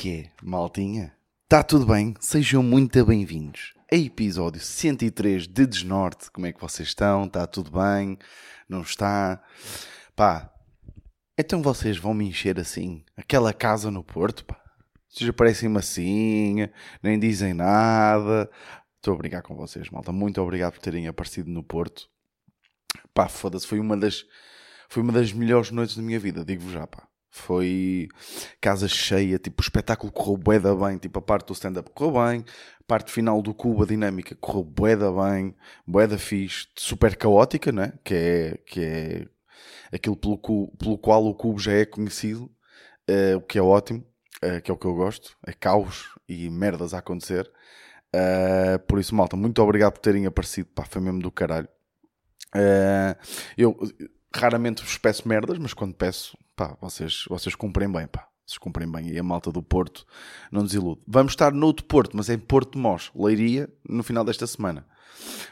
Que é, maltinha? Está tudo bem? Sejam muito bem-vindos a episódio 103 de Desnorte. Como é que vocês estão? Está tudo bem? Não está? Pá, então vocês vão me encher assim, aquela casa no Porto, pá. Vocês aparecem-me assim, nem dizem nada. Estou a brincar com vocês, malta. Muito obrigado por terem aparecido no Porto. Pá, foda-se, foi uma das foi uma das melhores noites da minha vida, digo-vos já, pá. Foi casa cheia, tipo, o espetáculo correu bué da bem, tipo, a parte do stand-up correu bem, a parte final do cubo, a dinâmica, correu bué da bem, bué da fixe, super caótica, né? Que é, que é aquilo pelo, pelo qual o cubo já é conhecido, uh, o que é ótimo, uh, que é o que eu gosto, é caos e merdas a acontecer. Uh, por isso, malta, muito obrigado por terem aparecido, pá, foi mesmo do caralho. eu raramente vos peço merdas, mas quando peço, pá, vocês, vocês cumprem bem, pá. Vocês cumprem bem. E a malta do Porto não desilude. Vamos estar no outro Porto, mas é em Porto de Mós, Leiria, no final desta semana.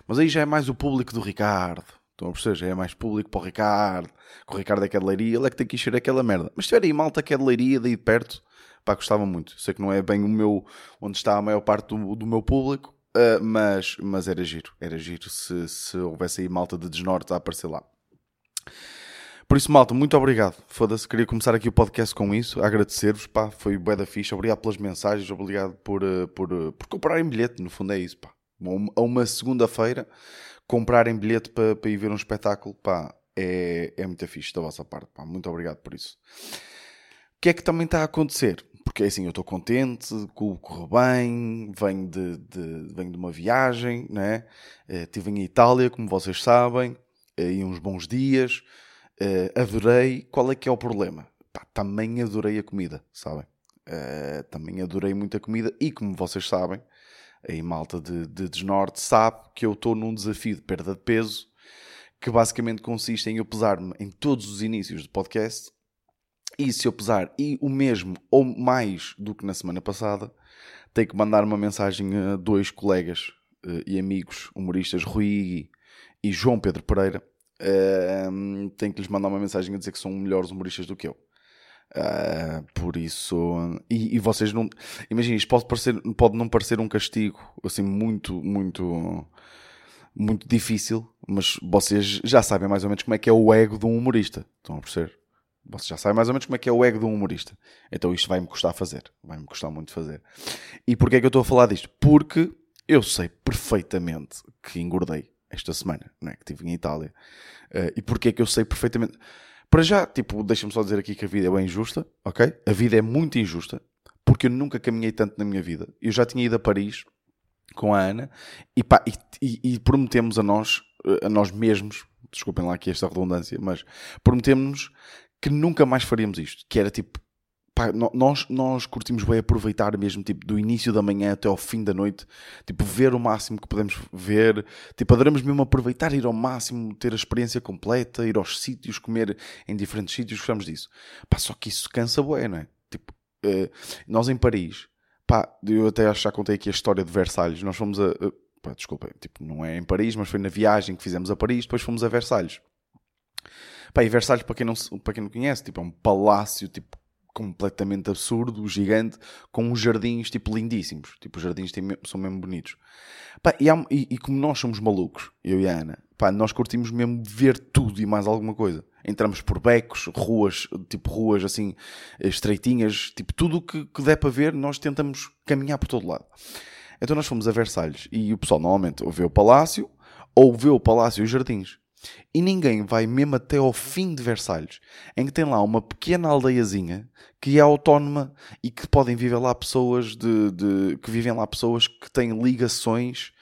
Mas aí já é mais o público do Ricardo. Estão a perceber? Já é mais público para o Ricardo. Que o Ricardo é que é de Leiria, ele é que tem que encher aquela merda. Mas se tiver aí malta que é de Leiria, daí de perto, pá, gostava muito. Sei que não é bem o meu, onde está a maior parte do, do meu público, uh, mas, mas era giro. Era giro se, se houvesse aí malta de desnorte a aparecer lá. Por isso, malta, muito obrigado. Foda-se, queria começar aqui o podcast com isso, agradecer-vos, pá, foi bué da ficha, obrigado pelas mensagens, obrigado por, eh, por, eh, por comprarem bilhete, no fundo é isso, pá. A uma segunda-feira, comprarem bilhete para, para ir ver um espetáculo, pá, é, é muito fixe da vossa parte, pá, muito obrigado por isso. O que é que também está a acontecer? Porque assim, eu estou contente, o clube correu bem, venho de, de, venho de uma viagem, né? Estive em Itália, como vocês sabem, aí uns bons dias, uh, adorei. Qual é que é o problema? Pá, também adorei a comida, sabem? Uh, também adorei muito a comida e como vocês sabem, aí malta de, de desnorte sabe que eu estou num desafio de perda de peso que basicamente consiste em eu pesar-me em todos os inícios do podcast e se eu pesar e o mesmo ou mais do que na semana passada, tenho que mandar uma mensagem a dois colegas uh, e amigos humoristas, Rui e João Pedro Pereira, uh, tenho que lhes mandar uma mensagem a dizer que são melhores humoristas do que eu. Uh, por isso, e, e, vocês não imaginem, isto pode, parecer, pode não parecer um castigo assim muito, muito, muito difícil, mas vocês já sabem mais ou menos como é que é o ego de um humorista. Estão a perceber? Vocês já sabem mais ou menos como é que é o ego de um humorista. Então isto vai-me custar fazer. Vai-me custar muito fazer. E porquê é que eu estou a falar disto? Porque eu sei perfeitamente que engordei esta semana, não é? que estive em Itália. Uh, e porquê é que eu sei perfeitamente? Para já, tipo, deixa-me só dizer aqui que a vida é bem injusta, ok? A vida é muito injusta, porque eu nunca caminhei tanto na minha vida. Eu já tinha ido a Paris com a Ana e, pá, e, e, e prometemos a nós, eh, a nós mesmos, desculpem lá aqui esta redundância, mas prometemos que nunca mais faríamos isto. Que era tipo, pá, nós, nós curtimos bem aproveitar mesmo, tipo, do início da manhã até ao fim da noite, tipo, ver o máximo que podemos ver, tipo, adoramos mesmo aproveitar, ir ao máximo, ter a experiência completa, ir aos sítios, comer em diferentes sítios, gostamos disso. Pá, só que isso cansa bué, não é? Tipo, uh, nós em Paris, pá, eu até acho que já contei aqui a história de Versalhes, nós fomos a... Uh, pá, desculpem, tipo, não é em Paris, mas foi na viagem que fizemos a Paris, depois fomos a Versalhes. Pá, e Versalhes, para quem não, para quem não conhece, tipo, é um palácio, tipo, completamente absurdo, gigante, com uns jardins tipo lindíssimos. Tipo, os jardins têm, são mesmo bonitos. Pá, e, há, e, e, como nós somos malucos, eu e a Ana, pá, nós curtimos mesmo ver tudo e mais alguma coisa. Entramos por becos, ruas, tipo ruas assim estreitinhas, tipo tudo o que, que der para ver, nós tentamos caminhar por todo lado. Então nós fomos a Versalhes e o pessoal normalmente ou vê o palácio ou vê o palácio e os jardins. E ninguém vai mesmo até ao fim de Versalhes, em que tem lá uma pequena aldeiazinha que é autónoma e que podem viver lá pessoas de, de que vivem lá pessoas que têm ligações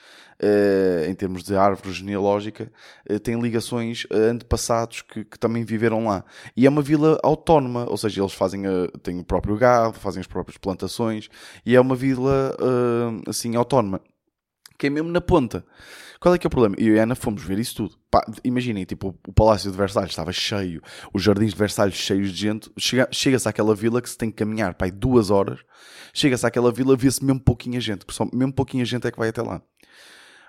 uh, em termos de árvore genealógica, uh, têm ligações a antepassados que, que, também viveram lá. E é uma vila autónoma, ou seja, eles fazem a, têm o próprio gado, fazem as próprias plantações e é uma vila uh, assim autónoma, que é mesmo na ponta. Qual é que é o problema? Eu e a Ana fomos ver isso tudo. imaginem, tipo, o Palácio de Versalhes estava cheio, os jardins de Versalhes cheios de gente. Chega-se chega àquela vila que se tem que caminhar, pai, duas horas. Chega-se àquela vila, vê-se mesmo pouquinha gente, só mesmo pouquinha gente é que vai até lá.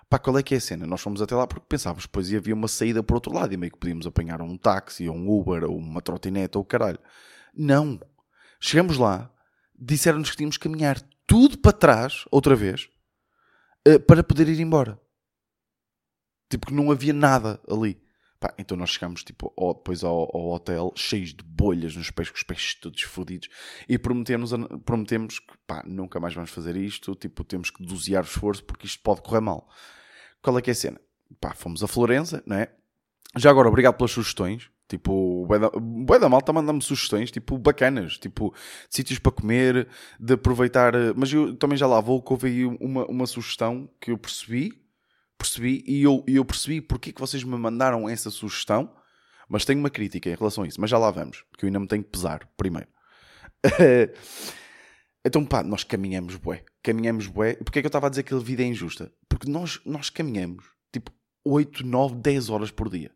Pá, qual é que é a cena? Nós fomos até lá porque pensávamos depois havia uma saída por outro lado e meio que podíamos apanhar um táxi ou um Uber ou uma trotinete ou caralho. Não. Chegamos lá, disseram-nos que tínhamos que caminhar tudo para trás, outra vez, uh, para poder ir embora. Tipo, que não havia nada ali. Pá, então nós chegámos tipo, ao, depois ao, ao, hotel cheios de bolhas nos pés, com os pés todos fodidos e prometemos, prometemos que pá, nunca mais vamos fazer isto, tipo, temos que dosear o esforço porque isto pode correr mal. Qual é que é a cena? Pá, fomos a Florença, não é? Já agora, obrigado pelas sugestões. Tipo, o da Malta manda-me sugestões, tipo, bacanas, tipo, de sítios para comer, de aproveitar. Mas eu também já lá vou, que houve aí uma, uma sugestão que eu percebi, percebi, e eu, eu percebi porque que vocês me mandaram essa sugestão, mas tenho uma crítica em relação a isso, mas já lá vamos, porque eu ainda me tenho que pesar primeiro. então, pá, nós caminhamos bué, caminhamos bué. Porquê é que eu estava a dizer que a vida é injusta? Porque nós, nós caminhamos, tipo, 8, 9, 10 horas por dia.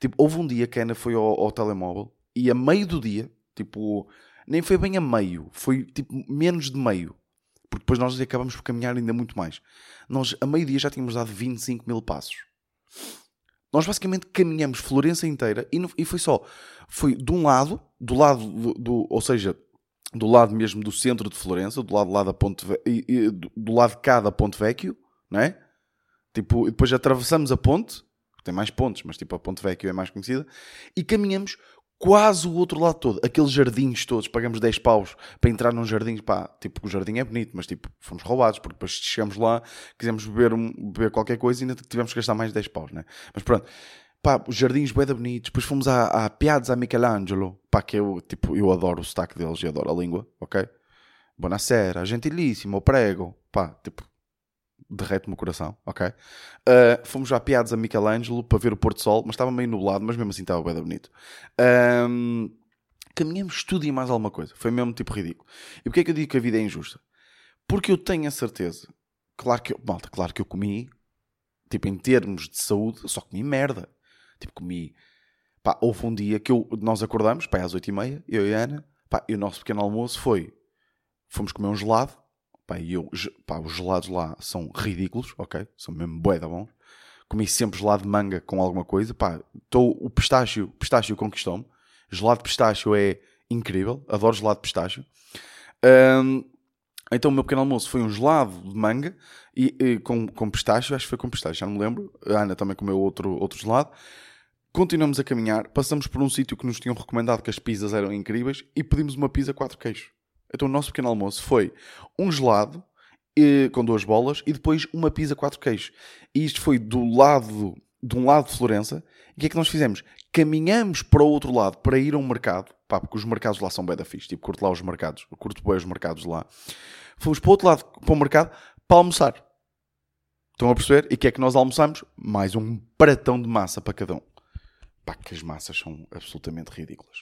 Tipo, houve um dia que a Ana foi ao, ao telemóvel e a meio do dia, tipo, nem foi bem a meio, foi tipo menos de meio. Depois nós acabamos por caminhar ainda muito mais. Nós, a meio-dia, já tínhamos dado 25 mil passos. Nós basicamente caminhamos Florença inteira e, não, e foi só. Foi de um lado, do lado do, do, ou seja, do lado mesmo do centro de Florença, do lado lá da Ponte do lado de cá da Ponte Vecchio, não é? Tipo, depois atravessamos a ponte tem mais pontos, mas tipo a Ponte Vecchio é mais conhecida, e caminhamos quase o outro lado todo, aqueles jardins todos, pagamos 10 paus para entrar num jardim, pá, tipo, o jardim é bonito, mas tipo, fomos roubados, porque depois chegamos lá, quisemos beber, um, beber qualquer coisa e ainda tivemos que gastar mais 10 paus, né? Mas pronto, pá, os jardins bem bonitos, depois fomos à, à Piazza Michelangelo, pá, que eu, tipo, eu adoro o sotaque deles e adoro a língua, ok? Buonasera, gentilíssimo, prego, pá, tipo, derrete-me o coração, ok? Uh, fomos já piados a Michelangelo para ver o Porto Sol, mas estava meio nublado, mas mesmo assim estava bem bonito. Um, caminhamos tudo e mais alguma coisa. Foi mesmo tipo ridículo. E porquê é que eu digo que a vida é injusta? Porque eu tenho a certeza, claro que eu, malta, claro que eu comi, tipo, em termos de saúde, só comi merda. Tipo, comi. Pá, houve um dia que eu, nós acordamos, pá, às 8h30, eu e a Ana, pá, e o nosso pequeno almoço foi. Fomos comer um gelado, Pá, eu, pá, os gelados lá são ridículos, ok? São mesmo bué da bons. Comi sempre gelado de manga com alguma coisa. Pá, tô, o pistácio, pistácio conquistou-me. Gelado de pistácio é incrível. Adoro gelado de pistácio. Um, então o meu pequeno almoço foi um gelado de manga e, e, com, com pistácio, acho que foi com pistácio, já não me lembro. A Ana também comeu outro, outro gelado. Continuamos a caminhar, passamos por um sítio que nos tinham recomendado que as pizzas eram incríveis e pedimos uma pizza quatro queijos. Então o nosso pequeno almoço foi um gelado e, com duas bolas e depois uma pizza quatro queijos. E isto foi do lado, de um lado de Florença. E o que é que nós fizemos? Caminhamos para o outro lado para ir a um mercado. Pá, porque os mercados lá são bem da fixe. Tipo, curto lá os mercados. Curto bem os mercados lá. Fomos para o outro lado, para o mercado, para almoçar. Estão a perceber? E o que é que nós almoçamos? Mais um pratão de massa para cada um. Pá, que as massas são absolutamente ridículas.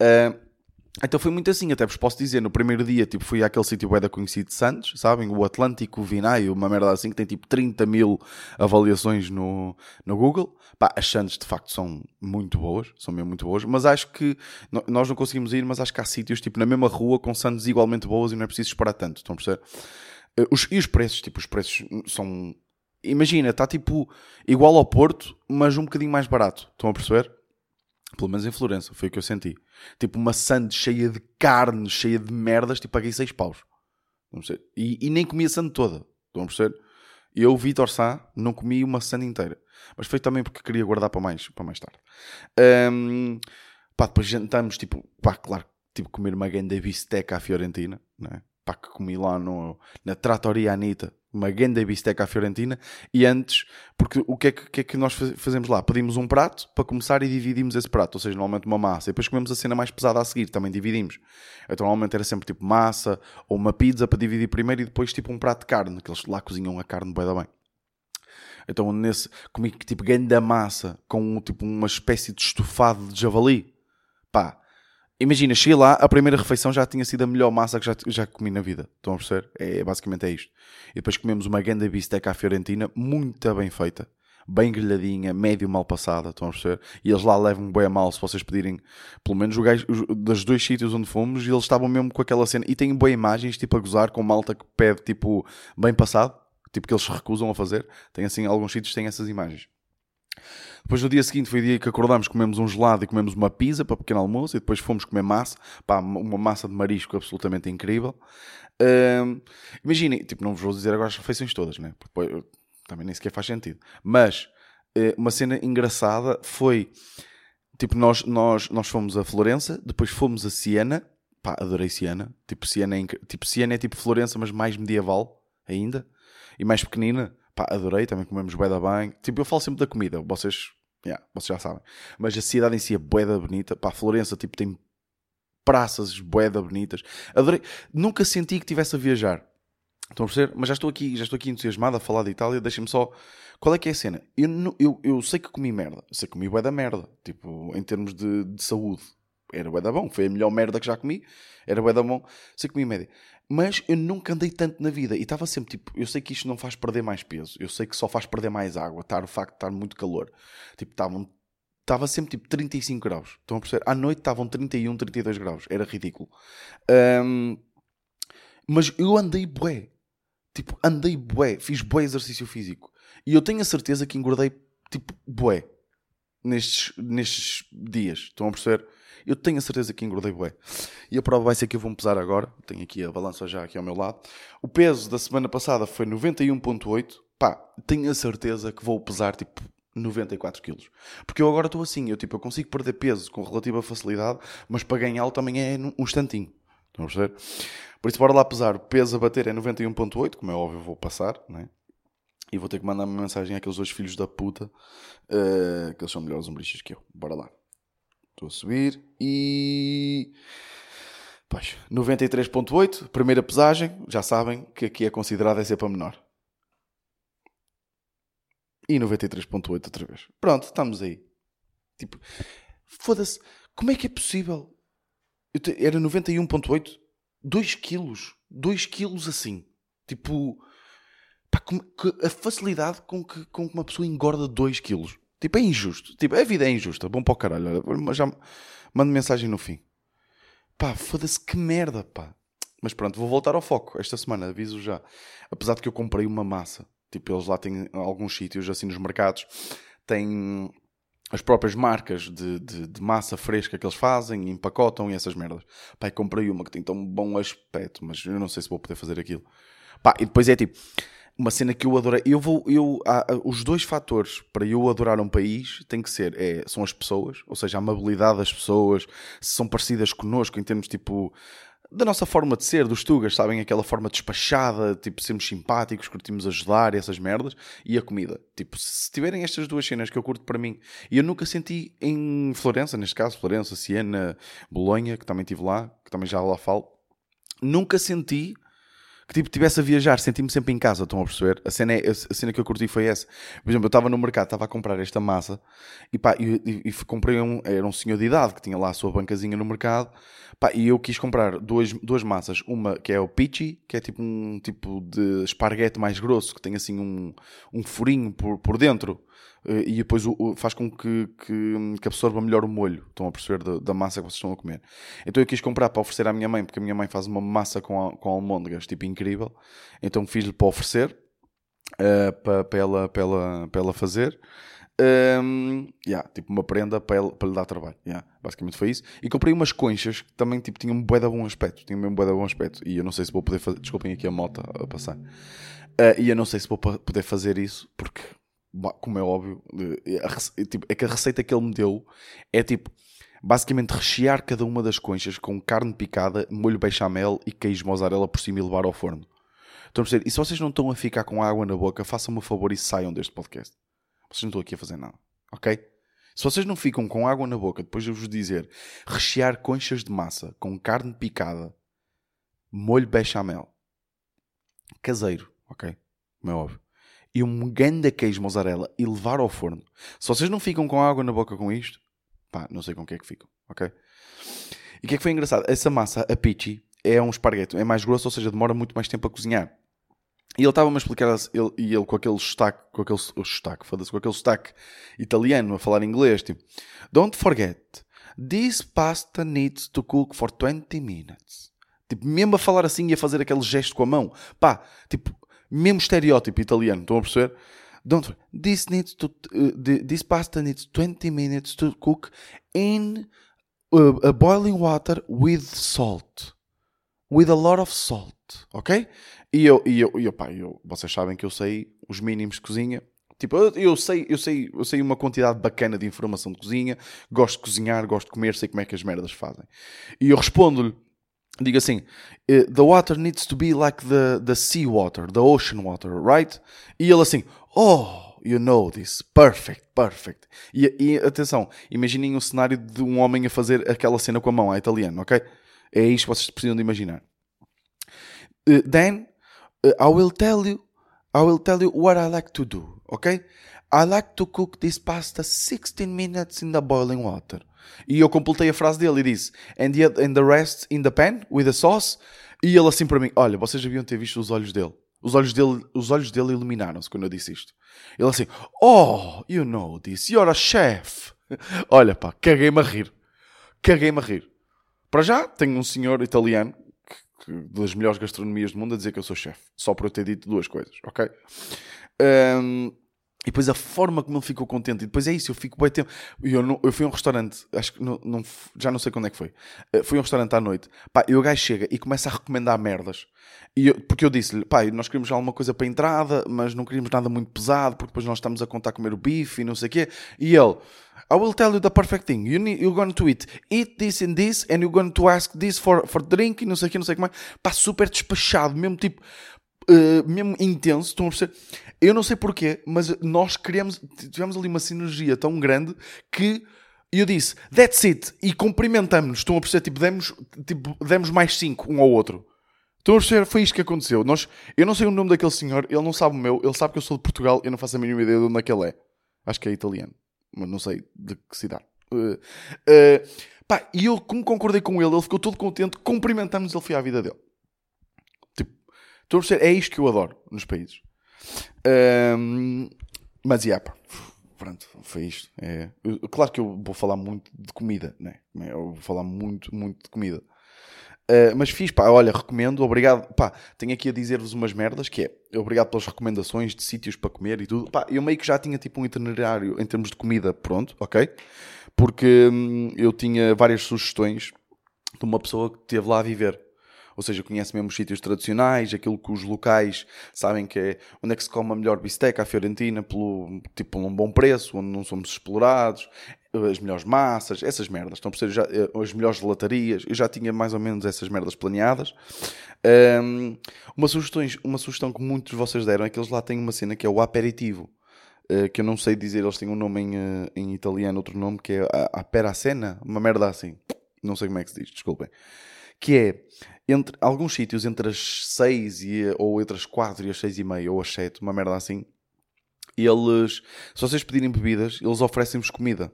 Uh, então foi muito assim, até vos posso dizer, no primeiro dia tipo, fui àquele sítio da conhecido de Santos, sabem? O Atlântico Vinay, uma merda assim que tem tipo 30 mil avaliações no, no Google. Pá, as Santos de facto são muito boas, são mesmo muito boas, mas acho que nós não conseguimos ir, mas acho que há sítios tipo na mesma rua com Santos igualmente boas e não é preciso esperar tanto, estão a perceber? Eh, os, e os preços, tipo, os preços são. Imagina, está tipo igual ao Porto, mas um bocadinho mais barato, estão a perceber? Pelo menos em Florença, foi o que eu senti. Tipo uma sande cheia de carne, cheia de merdas, tipo paguei 6 paus. Não. E, e, nem comi a sande toda. Estão a perceber? Eu, Vitor Sá, não comi uma sande inteira. Mas foi também porque queria guardar para mais, para mais tarde. Um, pá, depois jantamos, tipo, pá, claro, tipo comer uma grande bisteca à Fiorentina, né? Pá, que comi lá no, na Trattoria Anita uma grande bisteca à Fiorentina e antes, porque o que é que, que, é que nós fazemos lá? Pedimos um prato para começar e dividimos esse prato, ou seja, normalmente uma massa, e depois comemos a cena mais pesada a seguir, também dividimos. Então normalmente era sempre tipo massa ou uma pizza para dividir primeiro e depois tipo um prato de carne, que eles lá cozinham a carne bem da bem. Então nesse comi tipo grande massa com tipo uma espécie de estofado de javali. Pá, Imagina, cheguei lá, a primeira refeição já tinha sido a melhor massa que já, já comi na vida. Estão a perceber? É, basicamente é isto. E depois comemos uma grande bisteca à fiorentina, muito bem feita. Bem grelhadinha, médio mal passada, estão a perceber? E eles lá levam bem a mal se vocês pedirem, pelo menos o gajo, dos dois sítios onde fomos, e eles estavam mesmo com aquela cena. E têm boas imagens, tipo a gozar com malta que pede, tipo, bem passado, tipo que eles se recusam a fazer. Tem assim, alguns sítios têm essas imagens. Depois no dia seguinte foi o dia que acordámos, comemos um gelado e comemos uma pizza para pequeno almoço e depois fomos comer massa, pá, uma massa de marisco absolutamente incrível. Um, Imaginem, tipo, não vos vou dizer agora as refeições todas, né? Porque também nem sequer faz sentido. Mas uh, uma cena engraçada foi, tipo, nós, nós, nós fomos a Florença, depois fomos a Siena, pá, adorei Siena. Tipo, Siena é, tipo, Siena é tipo Florença, mas mais medieval ainda e mais pequenina. Pá, adorei, também comemos bué da bem. Tipo, eu falo sempre da comida, vocês, yeah, vocês já sabem. Mas a cidade em si é bué da bonita. Pá, Florença, tipo, tem praças bué da bonitas. Adorei. Nunca senti que estivesse a viajar. Estão a perceber? Mas já estou aqui, já estou aqui entusiasmado a falar de Itália. Deixem-me só. Qual é que é a cena? Eu, eu, eu sei que comi merda. Sei que comi bué da merda. Tipo, em termos de, de saúde. Era bué da bom. Foi a melhor merda que já comi. Era bué da bom. Sei que comi média. Mas eu nunca andei tanto na vida e estava sempre tipo, eu sei que isto não faz perder mais peso, eu sei que só faz perder mais água, estar o facto de estar muito calor. Tipo, estavam estava sempre tipo 35 graus. Estão a perceber? À noite estavam 31, 32 graus. Era ridículo. Um, mas eu andei bué. Tipo, andei bué. Fiz bué exercício físico. E eu tenho a certeza que engordei tipo bué. Nestes, nestes dias. Estão a perceber? Eu tenho a certeza que engordei bué. E a prova vai ser que eu vou-me pesar agora. Tenho aqui a balança já aqui ao meu lado. O peso da semana passada foi 91.8. Pá, tenho a certeza que vou pesar tipo 94 quilos. Porque eu agora estou assim, eu tipo, eu consigo perder peso com relativa facilidade, mas para ganhá-lo também é um instantinho. Estão a perceber? Por isso, bora lá pesar. O peso a bater é 91.8, como é óbvio, vou passar, né? E vou ter que mandar uma mensagem àqueles dois filhos da puta, uh, que eles são melhores umbrichas que eu. Bora lá. Estou a subir e. Pois, 93.8, primeira pesagem, já sabem que aqui é considerada ser para menor. E 93.8 outra vez. Pronto, estamos aí. Tipo, foda-se, como é que é possível? Te... Era 91.8, 2 quilos. 2 quilos assim. Tipo, pá, a facilidade com que, com que uma pessoa engorda 2 quilos. Tipo, é injusto. Tipo, a vida é injusta. Bom para o caralho. Já mando mensagem no fim. Pá, foda-se que merda, pá. Mas pronto, vou voltar ao foco esta semana, aviso já. Apesar de que eu comprei uma massa. Tipo, eles lá têm alguns sítios, assim, nos mercados, têm as próprias marcas de, de, de, massa fresca que eles fazem, empacotam e essas merdas. Pá, comprei uma que tem tão bom aspecto, mas eu não sei se vou poder fazer aquilo. Pá, e depois é tipo, uma cena que eu adorei. Eu vou, eu, há, os dois fatores para eu adorar um país tem que ser, é, são as pessoas, ou seja, a amabilidade das pessoas, se são parecidas connosco em termos tipo da nossa forma de ser, dos Tugas, sabem? Aquela forma despachada, tipo, sermos simpáticos, curtimos ajudar essas merdas, e a comida. Tipo, se tiverem estas duas cenas que eu curto para mim, e eu nunca senti em Florença, neste caso, Florença, Siena, Bolonha, que também estive lá, que também já lá falo, nunca senti que tipo, tivesse a viajar, senti-me sempre em casa, estão a perceber? A cena, é, a cena que eu curti foi essa. Por exemplo, eu estava no mercado, estava a comprar esta massa e pá, e, e comprei um, era um senhor de idade que tinha lá a sua bancazinha no mercado pá, e eu quis comprar duas, duas massas, uma que é o pichi, que é tipo um tipo de esparguete mais grosso, que tem assim um, um furinho por, por dentro eh, e depois faz com que, que, que, absorva melhor o molho, estão a perceber, da, da, massa que vocês estão a comer. Então eu quis comprar para oferecer à minha mãe, porque a minha mãe faz uma massa com, a, com almôndegas, tipo incrível. Então fiz-lhe para oferecer, uh, para, para, ela, para, ela, para ela fazer. Um, yeah, tipo uma prenda para, ele, para lhe dar trabalho. Yeah, basicamente foi isso. E comprei umas conchas que também tipo, tinham um bué de bom aspecto. Tinham mesmo bué de bom aspecto. E eu não sei se vou poder fazer. Desculpem aqui a moto a passar. Uh, e eu não sei se vou poder fazer isso porque como é óbvio, é, tipo, é que a receita que ele me deu é tipo, basicamente rechear cada uma das conchas com carne picada, molho bechamel e queijo mozzarella por cima e levar ao forno. Estão a? E se vocês não estão a ficar com água na boca, façam-me um favor e saiam deste podcast. Vocês não estão aqui a fazer nada, ok? Se vocês não ficam com água na boca depois de vos dizer rechear conchas de massa com carne picada, molho bechamel, caseiro, ok? Como é óbvio e um ganda queijo mozzarella e levar ao forno. Se vocês não ficam com água na boca com isto, pá, não sei com o que é que ficam, ok? E o que é que foi engraçado? Essa massa, a pichi, é um esparguete, é mais grosso, ou seja, demora muito mais tempo a cozinhar. E ele estava-me a explicar, ele, e ele com aquele sotaque, com aquele sotaque, foda-se, com aquele sotaque italiano a falar inglês, tipo, Don't forget, this pasta needs to cook for 20 minutes. Tipo, mesmo a falar assim e a fazer aquele gesto com a mão. Pá, tipo, mesmo estereótipo italiano, estão a perceber? Don't worry. This needs to, uh, this pasta needs 20 minutes to cook in uh, a boiling water with salt. With a lot of salt, ok? E eu, e eu, e eu, pá, eu, vocês sabem que eu sei os mínimos de cozinha. Tipo, eu, eu, sei, eu, sei, eu sei uma quantidade bacana de informação de cozinha, gosto de cozinhar, gosto de comer, sei como é que as merdas fazem. E eu respondo-lhe, digo assim, eh, the water needs to be like the, the sea water, the ocean water, right? E ele assim, oh, you know this, perfect, perfect. E, e atenção, imaginem um cenário de um homem a fazer aquela cena com a mão, a italiano, ok? É isto que vocês precisam de imaginar. Uh, then, uh, I will tell you, I will tell you what I like to do, ok? I like to cook this pasta 16 minutes in the boiling water. E eu completei a frase dele e disse, and the, and the rest in the pan with the sauce. E ele assim para mim, olha, vocês deviam ter visto os olhos dele. Os olhos dele, os olhos dele iluminaram-se quando eu disse isto. Ele assim, oh, you know this, you're a chef. Olha pá, caguei-me a rir. Caguei-me a rir. Para já, tenho um senhor italiano, que, que, das melhores gastronomias do mundo, a dizer que eu sou chefe. Só por eu ter dito duas coisas, ok? Um, e depois a forma como ele ficou contente. E depois é isso, eu fico bem tempo. Eu, não, eu fui a um restaurante, acho que não, não, já não sei quando é que foi. Uh, fui a um restaurante à noite. Pá, e o gajo chega e começa a recomendar merdas. E eu, porque eu disse-lhe, pá, nós queríamos alguma coisa para a entrada, mas não queríamos nada muito pesado, porque depois nós estamos a contar comer o bife e não sei o quê. E ele, I will tell you the perfect thing. You need, you're going to eat, eat this and this, and you're going to ask this for, for drink e não sei o quê, não sei o que mais. Pá, super despachado, mesmo tipo uh, mesmo intenso, estão a perceber? Eu não sei porquê, mas nós queremos, tivemos ali uma sinergia tão grande que eu disse, that's it, e cumprimentamos-nos, estão a perceber? Tipo, demos, tipo, demos mais cinco um ao outro. Estão a perceber? Foi isto que aconteceu. Nós, eu não sei o nome daquele senhor, ele não sabe o meu, ele sabe que eu sou de Portugal, eu não faço a mínima ideia de onde é que ele é. Acho que é italiano, mas não sei de que cidade. Uh, uh, pá, e eu, como concordei com ele, ele ficou todo contente, cumprimentamos, ele foi à vida dele. Estou a perceber? É isto que eu adoro nos países. Um, mas, yeah, pá, pronto, foi isto. É, eu, claro que eu vou falar muito de comida, né? Eu vou falar muito, muito de comida. Uh, mas fiz, pá, olha, recomendo, obrigado, pá, tenho aqui a dizer-vos umas merdas, que é, obrigado pelas recomendações de sítios para comer e tudo, pá, eu meio que já tinha tipo um itinerário em termos de comida pronto, ok? Porque hum, eu tinha várias sugestões de uma pessoa que esteve lá a viver, ou seja, conhece mesmo os sítios tradicionais, aquilo que os locais sabem que é onde é que se come a melhor bisteca, a fiorentina, pelo, tipo, um bom preço, onde não somos explorados, as melhores massas, essas merdas. Estão a perceber? Já, eh, as melhores gelatarias, eu já tinha mais ou menos essas merdas planeadas. Um, uma, sugestões, uma sugestão que muitos de vocês deram é que eles lá têm uma cena que é o aperitivo. Uh, que eu não sei dizer, eles têm um nome em, uh, em italiano, outro nome que é a, a peracena, uma merda assim. Não sei como é que se diz, desculpem. Que é entre alguns sítios entre as 6 e, ou entre as 4 e as 6 e meia ou as 7, uma merda assim, eles, se vocês pedirem bebidas, eles oferecem-vos comida.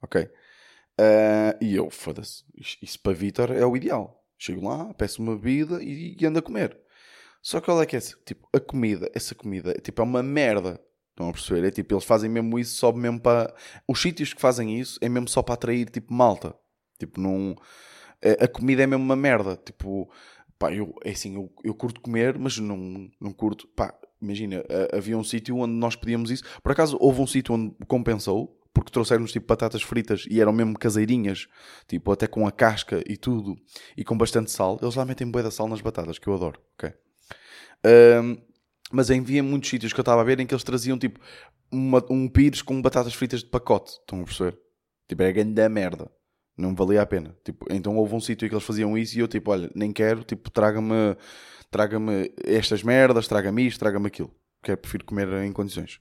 Ok? Uh, e eu, foda-se, isso para Vitor é o ideal. Chego lá, peço uma bebida e, e ando a comer. Só que olha que é tipo, a comida, essa comida, tipo, é uma merda. Estão a perceber? É tipo, eles fazem mesmo isso só mesmo para. Os sítios que fazem isso é mesmo só para atrair, tipo, malta. Tipo, não a comida é mesmo uma merda. Tipo, pá, eu, é assim, eu, eu curto comer, mas não, não curto. Pá, imagina, havia um sítio onde nós pedíamos isso. Por acaso, houve um sítio onde compensou, porque trouxeram-nos tipo batatas fritas e eram mesmo caseirinhas, tipo até com a casca e tudo, e com bastante sal. Eles lá metem bué da sal nas batatas, que eu adoro, ok? Um, mas havia muitos sítios que eu estava a ver em que eles traziam tipo uma, um pires com batatas fritas de pacote, estão a perceber? Tipo, é grande merda não valia a pena. Tipo, então houve um sítio em que eles faziam isso e eu tipo, olha, nem quero, tipo, traga-me traga-me estas merdas, traga-me isto, traga-me aquilo. Porque prefiro comer em condições.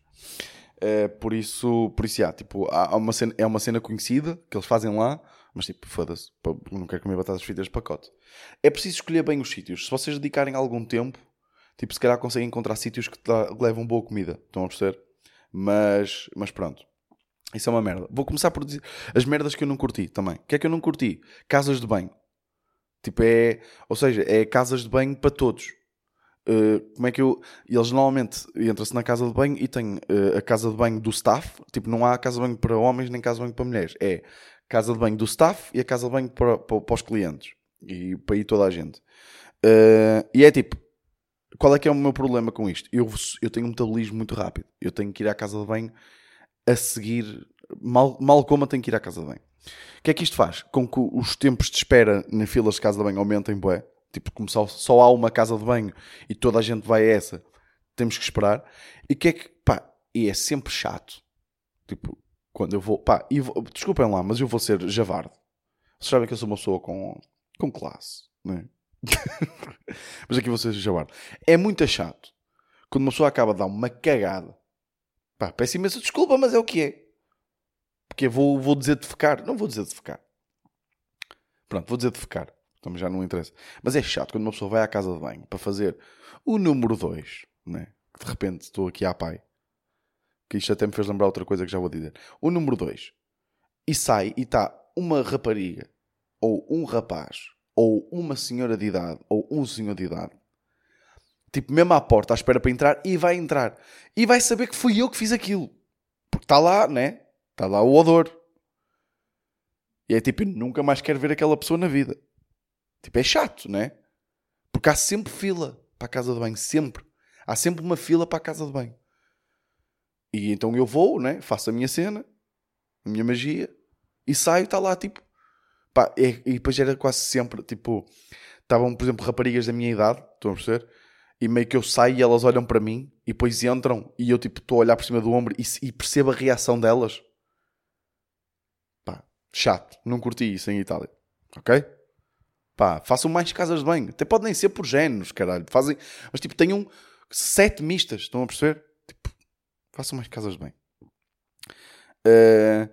Uh, por isso, por isso, há, tipo, há uma cena, é uma cena conhecida que eles fazem lá, mas tipo, foda-se, não quero comer batatas fritas de pacote. É preciso escolher bem os sítios. Se vocês dedicarem algum tempo, tipo, se calhar conseguem encontrar sítios que levam boa comida. Estão a perceber? Mas, mas pronto. Isso é uma merda. Vou começar por dizer as merdas que eu não curti também. O que é que eu não curti? Casas de banho. Tipo, é. Ou seja, é casas de banho para todos. Uh, como é que eu. Eles normalmente entram-se na casa de banho e tem uh, a casa de banho do staff. Tipo, não há casa de banho para homens nem casa de banho para mulheres. É casa de banho do staff e a casa de banho para, para, para os clientes. E para ir toda a gente. Uh, e é tipo. qual é que é o meu problema com isto? Eu, eu tenho um metabolismo muito rápido. Eu tenho que ir à casa de banho a seguir, mal, mal como eu tenho que ir à casa de banho. O que é que isto faz? Com que os tempos de espera na filas de casa de banho aumentem, bué. Tipo, como só, só há uma casa de banho e toda a gente vai a essa, temos que esperar. E que é que, pá, e é sempre chato. Tipo, quando eu vou, pá, e vou, desculpem lá, mas eu vou ser javardo. Vocês sabem que eu sou uma pessoa com, com classe, não é? mas aqui vou ser javardo. É muito chato quando uma pessoa acaba de dar uma cagada. Pá, peço imensa desculpa, mas é o que é. Porque vou, vou dizer de ficar. Não vou dizer de ficar. Pronto, vou dizer de ficar. Então já não interessa. Mas é chato quando uma pessoa vai à casa de banho para fazer o número 2, né? de repente estou aqui à pai. Que isto até me fez lembrar outra coisa que já vou dizer. O número 2. E sai e está uma rapariga, ou um rapaz, ou uma senhora de idade, ou um senhor de idade, tipo, mesmo à porta, à espera para entrar, e vai entrar. E vai saber que fui eu que fiz aquilo. Porque está lá, né? Está lá o odor. E é tipo, nunca mais quero ver aquela pessoa na vida. Tipo, é chato, né? Porque há sempre fila para a casa de banho. Sempre. Há sempre uma fila para a casa de banho. E então eu vou, né? Faço a minha cena, a minha magia, e saio, está lá, tipo. Pá, e, e depois era quase sempre, tipo. Estavam, por exemplo, raparigas da minha idade, estão a perceber? E meio que eu saio e elas olham para mim, e depois entram, e eu, tipo, estou a olhar por cima do ombro e, e percebo a reação delas. Pá, chato. Não curti isso em Itália. Ok? Pá, façam mais casas de banho. Até podem ser por géneros, caralho. Fazem, mas tipo, tenham sete mistas, estão a perceber? Tipo, façam mais casas de banho. Uh,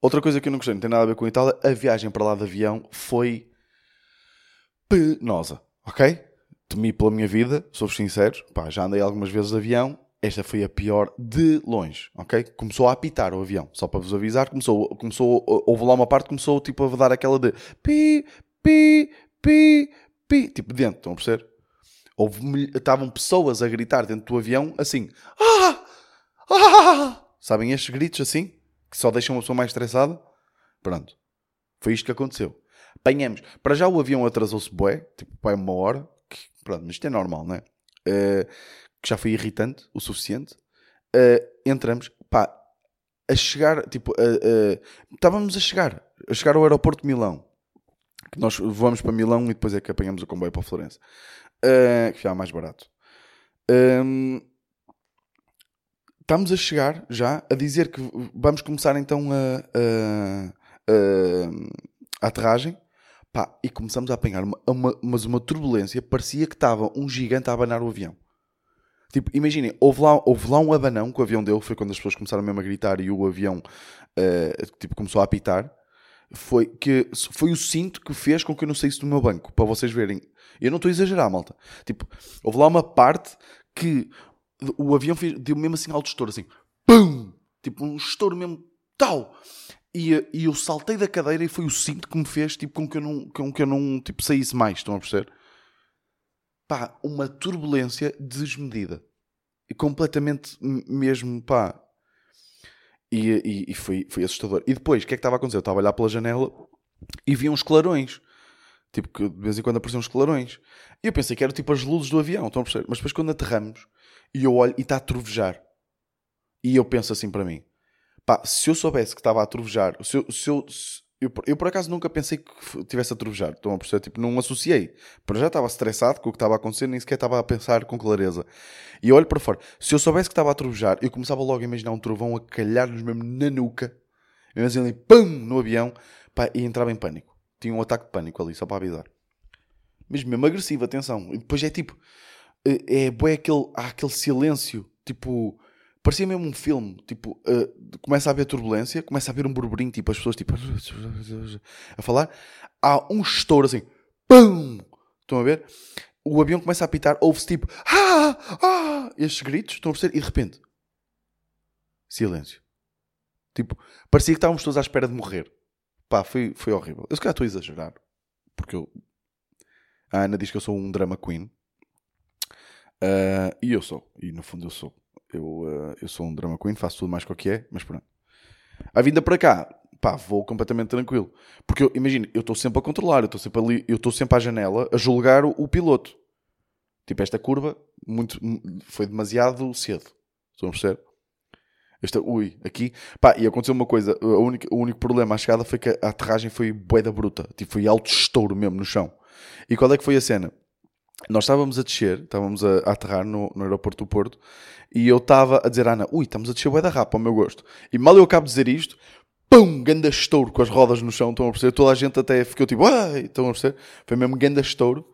outra coisa que eu não gostei, não tem nada a ver com Itália, a viagem para lá de avião foi penosa, ok? Temi pela minha vida, sou-vos sincero, pá, já andei algumas vezes de avião, esta foi a pior de longe, ok? Começou a apitar o avião, só para vos avisar, começou, começou, houve lá uma parte começou tipo a dar aquela de pi, pi, pi, pi, tipo dentro, estão a perceber? Houve, estavam pessoas a gritar dentro do avião assim, ah, ah, sabem estes gritos assim, que só deixam uma pessoa mais estressada? Pronto, foi isto que aconteceu. Apanhamos, para já o avião atrasou-se bué, tipo, é uma hora, pronto, mas isto é normal, não é? Uh, que já foi irritante o suficiente. Uh, entramos, pá, a chegar, tipo, uh, estávamos a chegar, a chegar ao aeroporto de Milão que nós vamos para Milão e depois é que apanhamos o comboio para Florença, uh, que já é mais barato. Um, estamos a chegar já a dizer que vamos começar então a, a, a, a aterragem. Pá, e começamos a apanhar uma, uma, mas uma turbulência, parecia que estava um gigante a abanar o avião. Tipo, imaginem, houve lá, houve lá um abanão que o avião dele, foi quando as pessoas começaram mesmo a gritar e o avião uh, tipo, começou a apitar foi, que, foi o cinto que fez com que eu não saísse do meu banco, para vocês verem. Eu não estou a exagerar, malta. Tipo, houve lá uma parte que o avião fez, deu mesmo assim alto estouro, assim, PUM! Tipo, um estouro mesmo tal. E, e eu saltei da cadeira e foi o cinto que me fez, tipo, com que eu não, com que eu não tipo, saísse mais, estão a perceber? Pá, uma turbulência desmedida. E completamente mesmo, pá, e, e, e foi, foi assustador. E depois, o que é que estava a acontecer? Eu estava a olhar pela janela e via uns clarões. Tipo, que de vez em quando apareciam uns clarões. E eu pensei que eram tipo as luzes do avião, estão a perceber? Mas depois quando aterramos, e eu olho e está a trovejar. E eu penso assim para mim: pá, se eu soubesse que estava a trovejar, se eu, se eu, eu, eu, por acaso nunca pensei que tivesse a trovejar. Estão a perceber? Tipo, não associei. Para já estava estressado com o que estava a acontecer, nem sequer estava a pensar com clareza. E olho para fora. Se eu soubesse que estava a trovejar, eu começava logo a imaginar um trovão a calhar-nos mesmo na nuca. Eu assim ali, pum, no avião. Pá, e entrava em pânico. Tinha um ataque de pânico ali, só para avisar. Mesmo, mesmo agressivo, atenção. E depois é tipo, é, é aquele, há aquele silêncio, tipo Parecia mesmo um filme, tipo, uh, começa a haver turbulência, começa a haver um burburinho, tipo, as pessoas tipo, a falar. Há um estouro assim, PUM! Estão a ver? O avião começa a apitar, ouve-se tipo, ah, ah, estes gritos, estão a perceber? E de repente, silêncio. Tipo, parecia que estávamos todos à espera de morrer. Pá, foi, foi horrível. Eu se calhar estou a exagerar, porque eu... a Ana diz que eu sou um drama queen. Uh, e eu sou, e no fundo eu sou. Eu, uh, eu sou um drama queen, faço tudo mais que o que é, mas pronto. A vinda para cá, pá, vou completamente tranquilo. Porque eu, imagino, eu estou sempre a controlar, eu estou sempre ali, eu estou sempre à janela a julgar o, o, piloto. Tipo, esta curva muito, foi demasiado cedo. Estão a perceber? Esta, ui, aqui. Pá, e aconteceu uma coisa. A única, o único problema à chegada foi que a aterragem foi boeda bruta. Tipo, foi alto estouro mesmo no chão. E qual é que foi a cena? Nós estávamos a descer, estávamos a, aterrar no, no aeroporto do Porto e eu estava a dizer à Ana, ui, estamos a descer boeda rapa, ao meu gosto. E mal eu acabo de dizer isto, pum, ganda estouro com as rodas no chão, estão a perceber? Toda a gente até ficou tipo, ai, estão a perceber? Foi mesmo ganda estouro.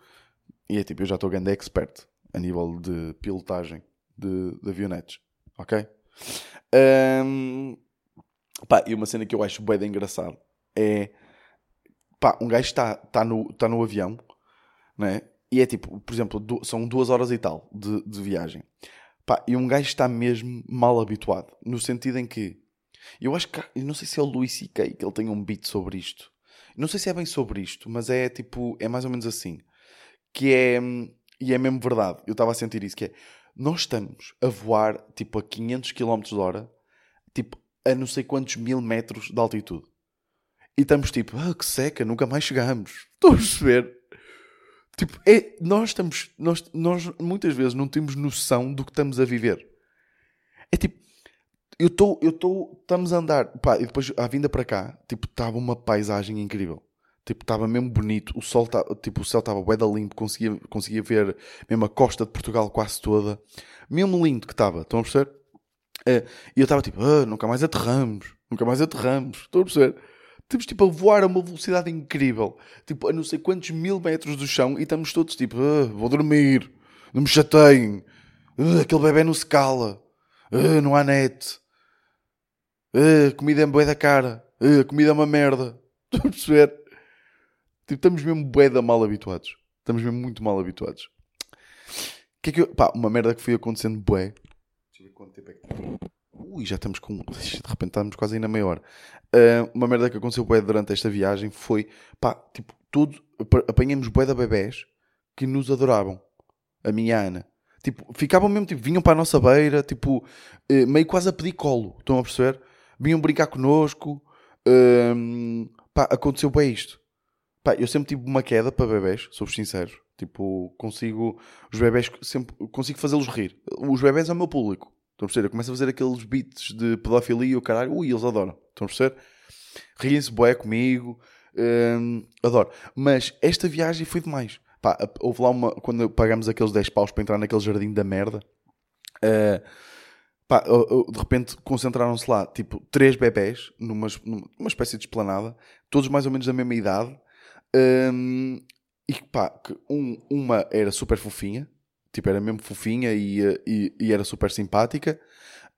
E é tipo, eu já estou ganda expert a nível de pilotagem de, de avionetes, ok? Um, pá, e uma cena que eu acho bem engraçado é pá, um gajo está tá no, tá no avião, né? E é tipo, por exemplo, du são duas horas e tal de, de viagem. Pá, e um gajo está mesmo mal habituado. No sentido em que eu acho que eu não sei se é o Louis C.K. que ele tem um beat sobre isto. Não sei se é bem sobre isto, mas é tipo, é mais ou menos assim. Que é, e é mesmo verdade, eu estava a sentir isso, que é nós estamos a voar tipo a 500 km de hora, tipo a não sei quantos mil metros de altitude. E estamos tipo, ah, que seca, nunca mais chegamos. Estou a perceber? Tipo, é, nós estamos, nós, nós muitas vezes não temos noção do que estamos a viver. É tipo, eu estou, eu estou, estamos a andar, pá, e depois a vinda para cá, tipo, estava uma paisagem incrível. Tipo, estava mesmo bonito. O sol, tá, tipo, o céu estava bué limpo. Conseguia, conseguia ver mesmo a costa de Portugal quase toda. Mesmo lindo que estava. Estão a perceber? É, e eu estava tipo, ah, nunca mais aterramos. Nunca mais aterramos. Estão a perceber? Estamos tipo a voar a uma velocidade incrível. Tipo, a não sei quantos mil metros do chão. E estamos todos tipo, ah, vou dormir. Não me chateiem. Ah, aquele bebê não se cala. Ah, não há net. Ah, comida é bué da cara. Ah, comida é uma merda. Estão a perceber? Tipo, estamos mesmo bué da mal habituados. Estamos mesmo muito mal habituados. Que é que eu... Pá, uma merda que foi acontecendo bué. Deixa eu ver quanto tempo é que Ui, já estamos com... De repente estamos quase meia hora. Uh, uma merda que aconteceu bué durante esta viagem foi... Pá, tipo, tudo... Apanhamos bué da bebés que nos adoravam. A minha Ana. Tipo, ficavam mesmo, tipo, vinham para a nossa beira, tipo, uh, meio quase a pedir colo. Estão a perceber? Vinham brincar connosco. Uh, pá, aconteceu bem isto. Pá, eu sempre tive uma queda para bebés, sou sincero. Tipo, consigo. Os bebés sempre consigo fazê-los rir. Os bebés é o meu público. Estão a perceber? Eu começo a fazer aqueles beats de pedofilia e o caralho. Ui, eles adoram. Estão a perceber? Riem-se bué comigo. Hum, adoro. Mas esta viagem foi demais. Pá, houve lá uma. Quando pagamos aqueles 10 paus para entrar naquele jardim da merda. Uh, pá, de repente concentraram-se lá, tipo, três bebés numa, numa espécie de esplanada, todos mais ou menos da mesma idade, um, e pá, um, uma era super fofinha, tipo, era mesmo fofinha e, e, e era super simpática.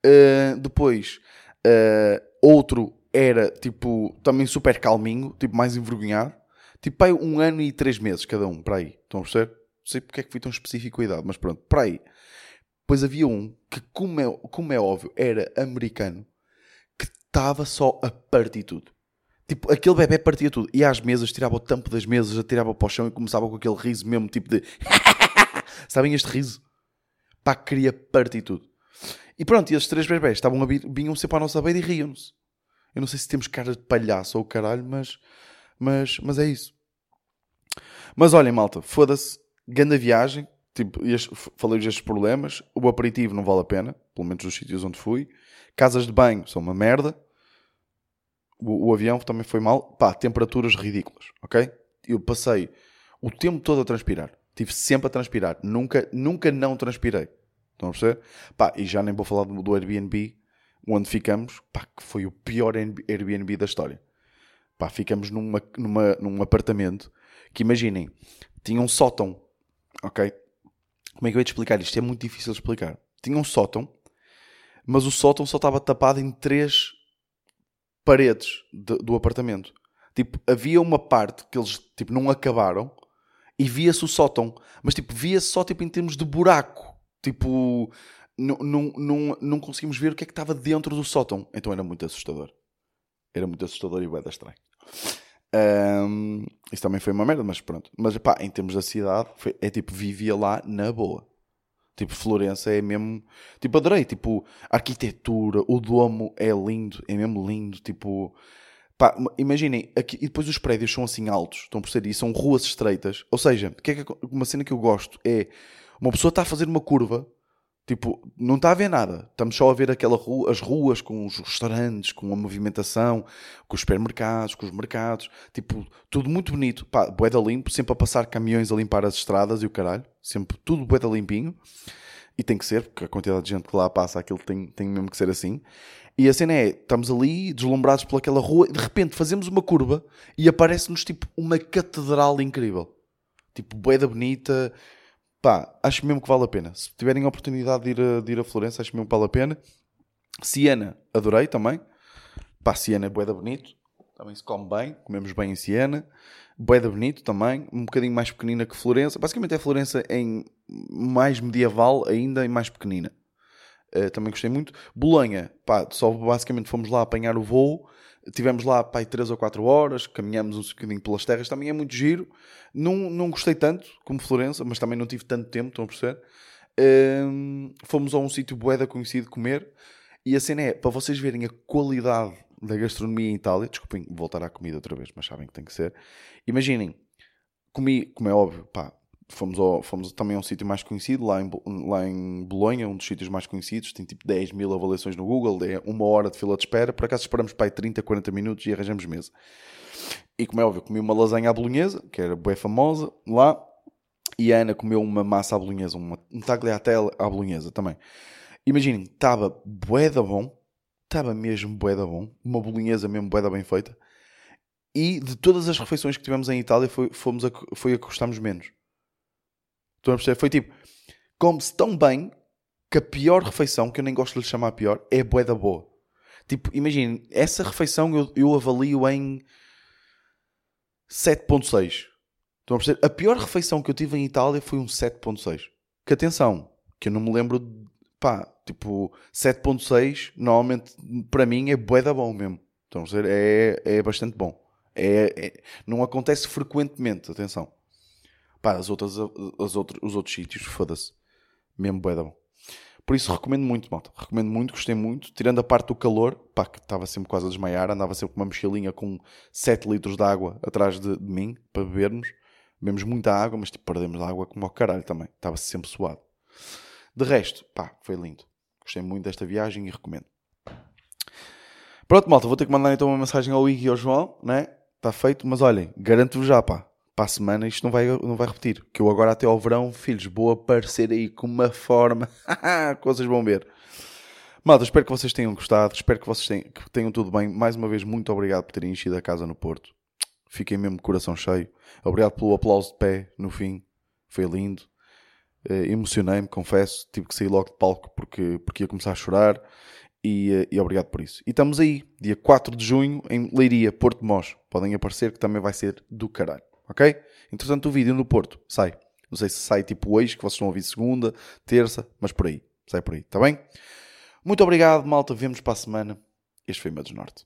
Uh, depois, uh, outro era tipo também super calminho, tipo mais envergonhado. Tipo, pai, um ano e três meses cada um, para aí. Estão a perceber? Não sei porque é que fui tão específico a idade, mas pronto, para aí. Depois havia um que, como é, como é óbvio, era americano, que estava só a partir tudo. Tipo, aquele bebê partia tudo. Ia às mesas, tirava o tampo das mesas, atirava para o chão e começava com aquele riso mesmo, tipo de. Sabem este riso? Pá, queria partir tudo. E pronto, e esses três bebés estavam a vinham sempre à nossa beira e riam-nos. Eu não sei se temos cara de palhaço ou caralho, mas, mas, mas é isso. Mas olhem, malta, foda-se, grande viagem. Tipo, falei destes problemas. O aperitivo não vale a pena, pelo menos nos sítios onde fui. Casas de banho são uma merda o, o, avião também foi mal. Pá, temperaturas ridículas, ok? Eu passei o tempo todo a transpirar. Tive sempre a transpirar. Nunca, nunca não transpirei. Estão a perceber? Pá, e já nem vou falar do, do Airbnb onde ficamos, pá, que foi o pior Airbnb da história. Pá, ficamos numa, numa, num apartamento que imaginem, tinha um sótão, ok? Como é que eu ia te explicar isto? É muito difícil de explicar. Tinha um sótão, mas o sótão só estava tapado em três paredes de, do apartamento. Tipo, havia uma parte que eles tipo, não acabaram e via-se o sótão. Mas tipo, via-se só tipo, em termos de buraco. Tipo, não, não, não, conseguimos ver o que é que estava dentro do sótão. Então era muito assustador. Era muito assustador e bué estranho. Um, isso também foi uma merda, mas pronto. Mas pá, em termos da cidade, foi, é tipo, vivia lá na boa. Tipo, Florença é mesmo. Tipo, adorei. Tipo, a arquitetura, o domo é lindo, é mesmo lindo. Tipo, pá, imaginem, aqui, e depois os prédios são assim altos, estão por ser e são ruas estreitas. Ou seja, que é que, uma cena que eu gosto é Uma pessoa está a fazer uma curva, tipo, não está a ver nada. Estamos só a ver aquela rua, as ruas com os restaurantes, com a movimentação, com os supermercados, com os mercados, tipo, tudo muito bonito. Pá, boeda limpo, sempre a passar caminhões a limpar as estradas e o caralho, sempre tudo boeda limpinho. E tem que ser, porque a quantidade de gente que lá passa, aquilo tem, tem mesmo que ser assim. E a cena é, estamos ali deslumbrados pelaquela rua e de repente fazemos uma curva e aparece-nos tipo uma catedral incrível. Tipo, boeda bonita. Pá, acho mesmo que vale a pena. Se tiverem a oportunidade de ir a, de ir a Florença, acho mesmo que vale a pena. Siena, adorei também. Pá, Siena é boeda bonito. Também se come bem, comemos bem em Siena. Boeda bonito também, um bocadinho mais pequenina que Florença. Basicamente é Florença em mais medieval ainda e mais pequenina. Uh, também gostei muito. Bolonha, pá, só basicamente fomos lá apanhar o voo. Tivemos lá, pá, 3 ou 4 horas, caminhamos um bocadinho pelas terras, também é muito giro. Não, não gostei tanto como Florença, mas também não tive tanto tempo, estão a perceber? Uh, fomos a um sítio boeda conhecido comer. E a cena é, para vocês verem a qualidade da gastronomia em Itália, desculpem voltar à comida outra vez, mas sabem que tem que ser. Imaginem, comi, como é óbvio, pá, fomos, ao, fomos também a um sítio mais conhecido, lá em, lá em Bolonha, um dos sítios mais conhecidos, tem tipo 10 mil avaliações no Google, é uma hora de fila de espera, por acaso esperamos para aí 30, 40 minutos e arranjamos mesa. E como é óbvio, comi uma lasanha à bolonhesa, que era bem famosa, lá, e a Ana comeu uma massa à bolonhesa, uma, um tagliatelle à bolonhesa também. Imaginem, estava bué da bom, estava mesmo bué da bom, uma bolonhesa mesmo bué da bem feita, e de todas as refeições que tivemos em Itália, foi, fomos a, foi a que gostámos menos. Estão a perceber? Foi tipo, come-se tão bem que a pior refeição, que eu nem gosto de lhe chamar pior, é a da boa. Tipo, imagine, essa refeição eu, eu avalio em 7.6. Estão a perceber? A pior refeição que eu tive em Itália foi um 7.6. Que atenção, que eu não me lembro, de, pá, tipo, 7.6 normalmente para mim é bué da bom mesmo. Estão a perceber? É, é bastante bom. É, é, não acontece frequentemente, atenção. Pá, as outras, as outros, os outros sítios, foda-se. Mesmo bué da bom. Por isso recomendo muito, malta. Recomendo muito, gostei muito. Tirando a parte do calor, pá, que estava sempre quase a desmaiar, andava sempre com uma mochilinha com 7 litros de água atrás de, de mim para bebermos. Bebemos muita água, mas tipo, perdemos água como ao caralho também. Estava sempre suado. De resto, pá, foi lindo. Gostei muito desta viagem e recomendo. Pronto, malta, vou ter que mandar então uma mensagem ao Iggy e ao João, né? Está feito, mas olhem, garanto-vos já, pá, para a semana isto não vai, não vai repetir. Que eu agora até ao verão, filhos, vou aparecer aí com uma forma. Coisas vão ver. Malta, espero que vocês tenham gostado. Espero que vocês tenham, que tenham tudo bem. Mais uma vez, muito obrigado por terem enchido a casa no Porto. Fiquei mesmo coração cheio. Obrigado pelo aplauso de pé no fim. Foi lindo. Uh, Emocionei-me, confesso. Tive que sair logo de palco porque, porque ia começar a chorar. E, uh, e, obrigado por isso. E estamos aí, dia 4 de junho, em Leiria, Porto Mós. Podem aparecer que também vai ser do caralho ok? Entretanto, o vídeo no Porto sai. Não sei se sai tipo hoje, que vocês vão ouvir segunda, terça, mas por aí. Sai por aí, está bem? Muito obrigado, malta. Vemos para a semana. Este foi o meu Norte.